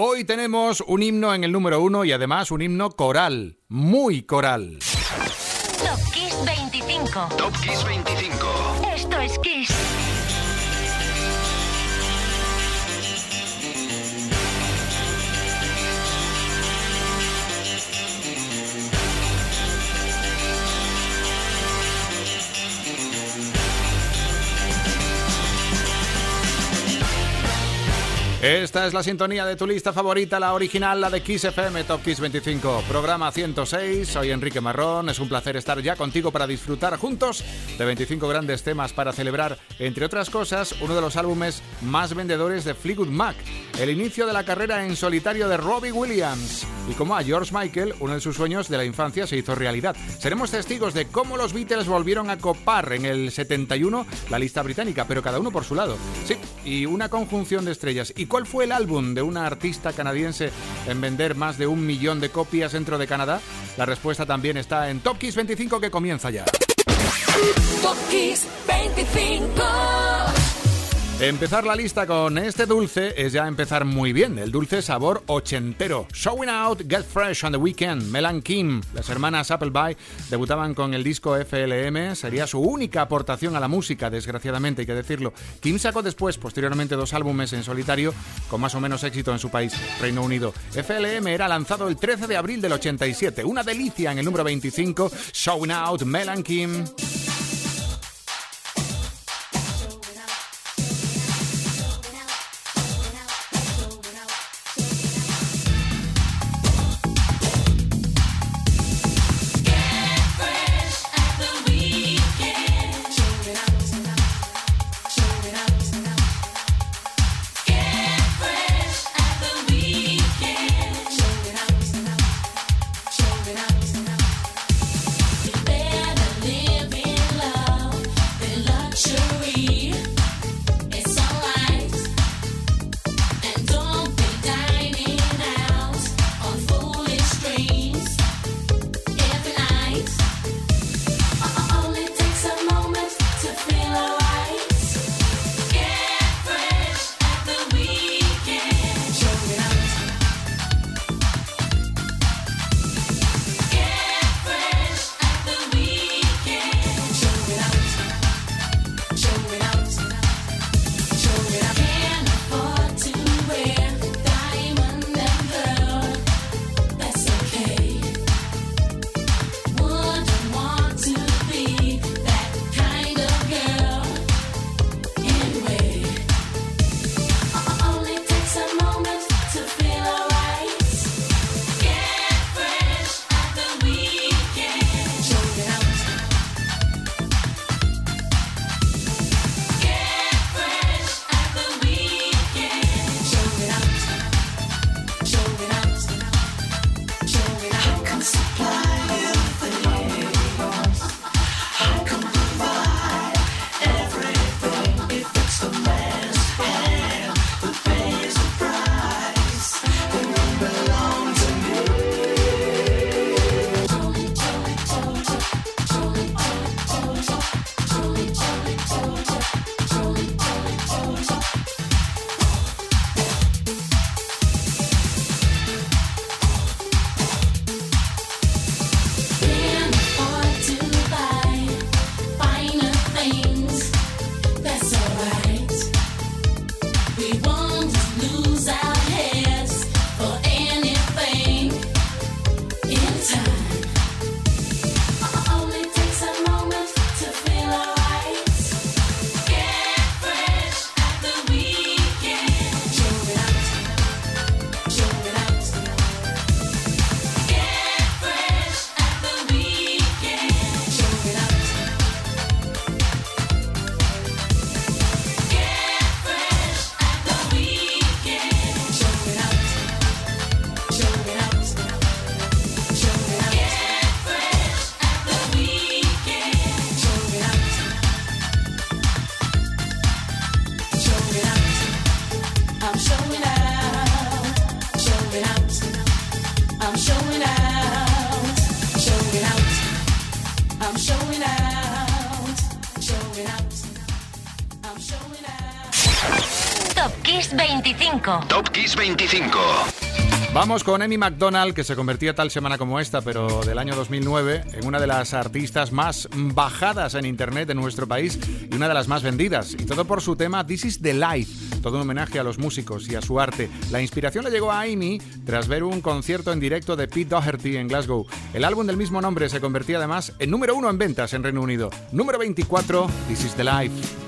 Hoy tenemos un himno en el número uno y además un himno coral, muy coral. Top Kiss 25. Top Kiss 25. Esto es Kiss. Esta es la sintonía de tu lista favorita, la original, la de Kiss FM Top Kiss 25, programa 106. Soy Enrique Marrón, es un placer estar ya contigo para disfrutar juntos de 25 grandes temas para celebrar, entre otras cosas, uno de los álbumes más vendedores de Fleetwood Mac, el inicio de la carrera en solitario de Robbie Williams y como a George Michael, uno de sus sueños de la infancia se hizo realidad. Seremos testigos de cómo los Beatles volvieron a copar en el 71 la lista británica, pero cada uno por su lado. Sí, y una conjunción de estrellas. ¿Y cuál fue el álbum de una artista canadiense en vender más de un millón de copias dentro de Canadá? La respuesta también está en Top Kiss 25 que comienza ya. Top Kiss 25. Empezar la lista con este dulce es ya empezar muy bien, el dulce sabor ochentero. Showing Out, Get Fresh on the Weekend, Melan Kim, las hermanas Appleby debutaban con el disco FLM, sería su única aportación a la música, desgraciadamente hay que decirlo. Kim sacó después, posteriormente, dos álbumes en solitario con más o menos éxito en su país, Reino Unido. FLM era lanzado el 13 de abril del 87, una delicia en el número 25, Showing Out, Melan Kim. 25. Vamos con Emmy McDonald, que se convertía tal semana como esta, pero del año 2009, en una de las artistas más bajadas en internet de nuestro país y una de las más vendidas. Y todo por su tema This is the Life, todo un homenaje a los músicos y a su arte. La inspiración le llegó a Amy tras ver un concierto en directo de Pete Doherty en Glasgow. El álbum del mismo nombre se convertía además en número uno en ventas en Reino Unido. Número 24, This is the Life.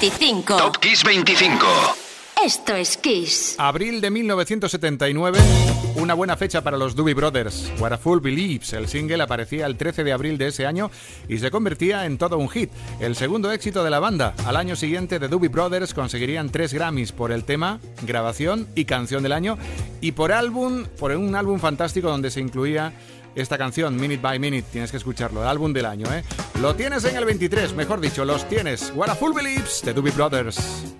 25. Top Kiss 25. Esto es Kiss. Abril de 1979, una buena fecha para los Doobie Brothers. What a Fool Believes, el single aparecía el 13 de abril de ese año y se convertía en todo un hit. El segundo éxito de la banda. Al año siguiente, The Doobie Brothers conseguirían tres Grammys por el tema, grabación y canción del año y por álbum, por un álbum fantástico donde se incluía esta canción, Minute by Minute, tienes que escucharlo, el álbum del año, ¿eh? Lo tienes en el 23, mejor dicho, los tienes. What a Fool Believes, The Doobie Brothers.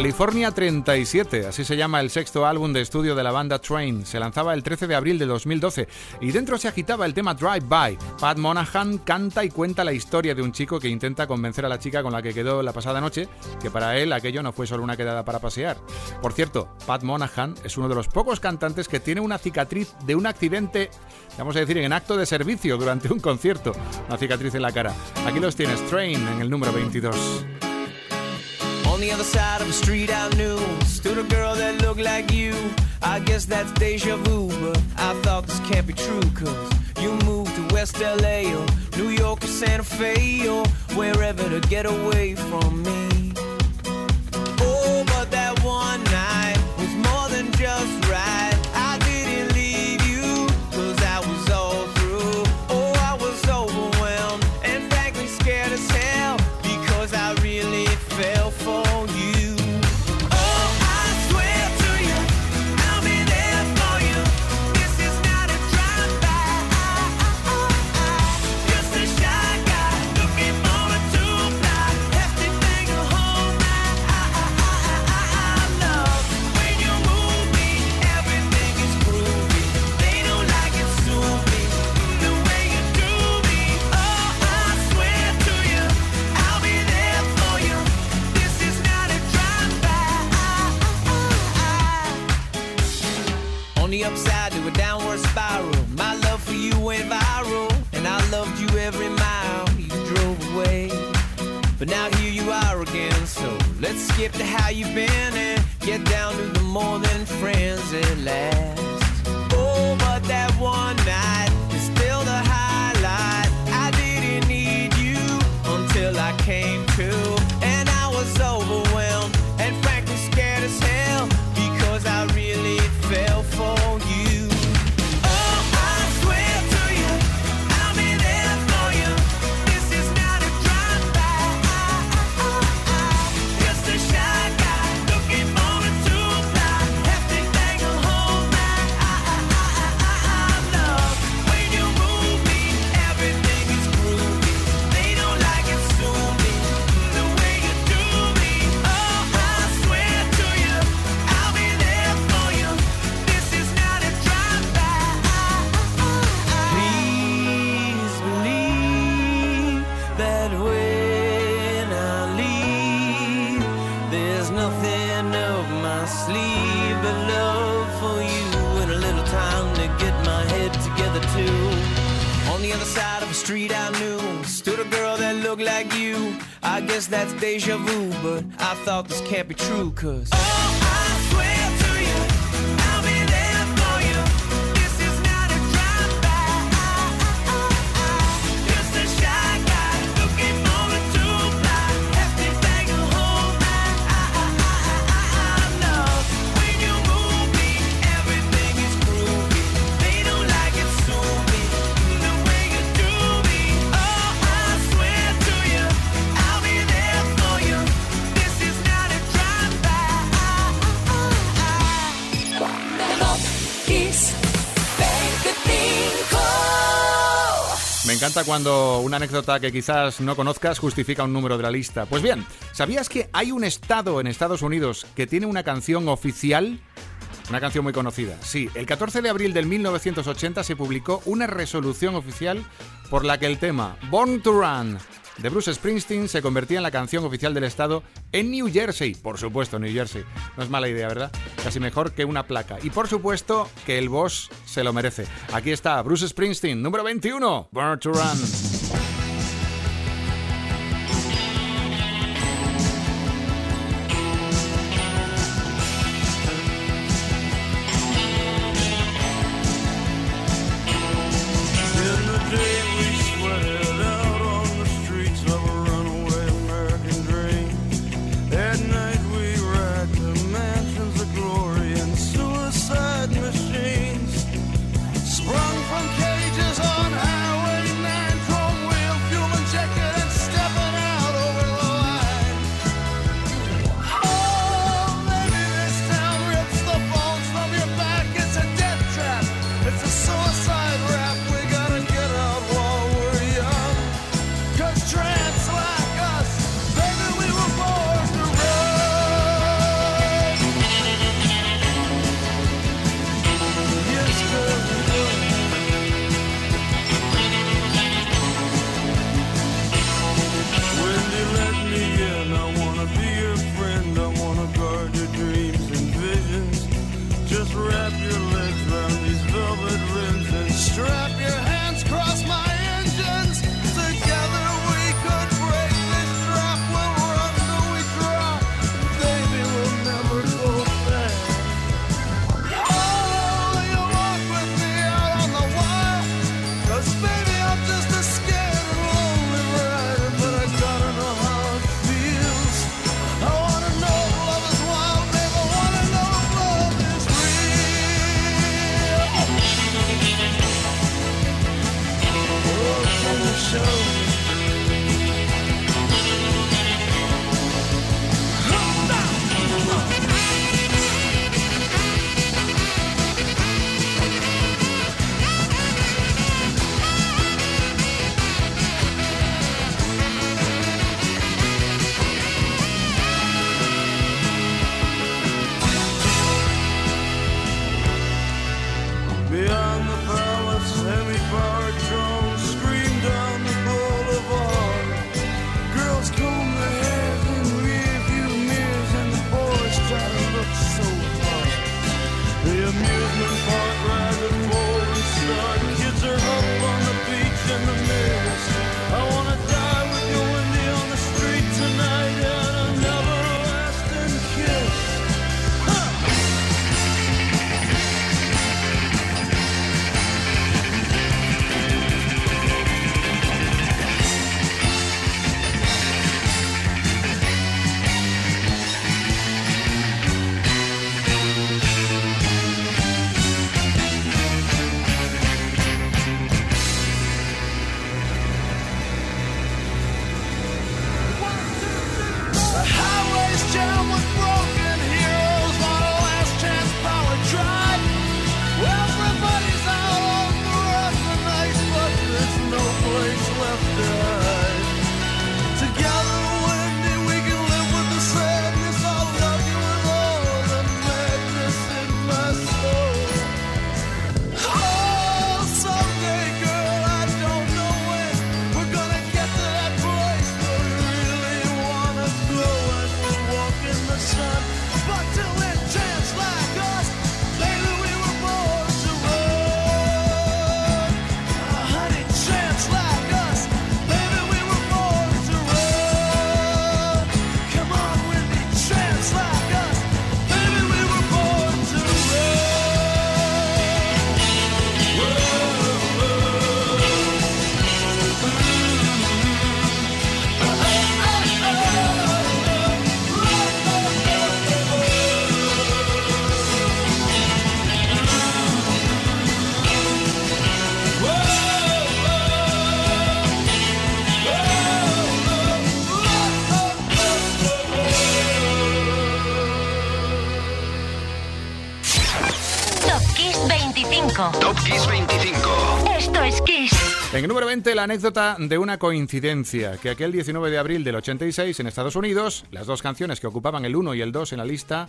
California 37, así se llama el sexto álbum de estudio de la banda Train. Se lanzaba el 13 de abril de 2012 y dentro se agitaba el tema Drive By. Pat Monahan canta y cuenta la historia de un chico que intenta convencer a la chica con la que quedó la pasada noche que para él aquello no fue solo una quedada para pasear. Por cierto, Pat Monahan es uno de los pocos cantantes que tiene una cicatriz de un accidente, vamos a decir, en acto de servicio durante un concierto. Una cicatriz en la cara. Aquí los tienes, Train, en el número 22. On the other side of the street I knew. Stood a girl that looked like you. I guess that's deja vu But I thought this can't be true Cause you moved to West LA Or New York or Santa Fe Or wherever to get away from me. On the other side of a street I knew stood a girl that looked like you. I guess that's deja vu, but I thought this can't be true, cause. Oh, I Me encanta cuando una anécdota que quizás no conozcas justifica un número de la lista. Pues bien, ¿sabías que hay un estado en Estados Unidos que tiene una canción oficial? Una canción muy conocida. Sí, el 14 de abril del 1980 se publicó una resolución oficial por la que el tema Born to Run de Bruce Springsteen se convertía en la canción oficial del estado en New Jersey. Por supuesto, New Jersey. No es mala idea, ¿verdad? Casi mejor que una placa. Y por supuesto que el boss se lo merece. Aquí está Bruce Springsteen, número 21, Burn to Run. En el número 20, la anécdota de una coincidencia, que aquel 19 de abril del 86 en Estados Unidos, las dos canciones que ocupaban el 1 y el 2 en la lista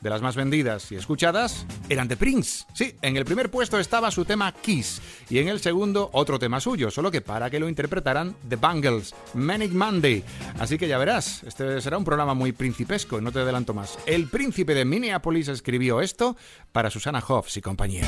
de las más vendidas y escuchadas eran de Prince. Sí, en el primer puesto estaba su tema Kiss y en el segundo otro tema suyo, solo que para que lo interpretaran The Bangles, Manic Monday. Así que ya verás, este será un programa muy principesco, no te adelanto más. El príncipe de Minneapolis escribió esto para Susana Hoffs y compañía.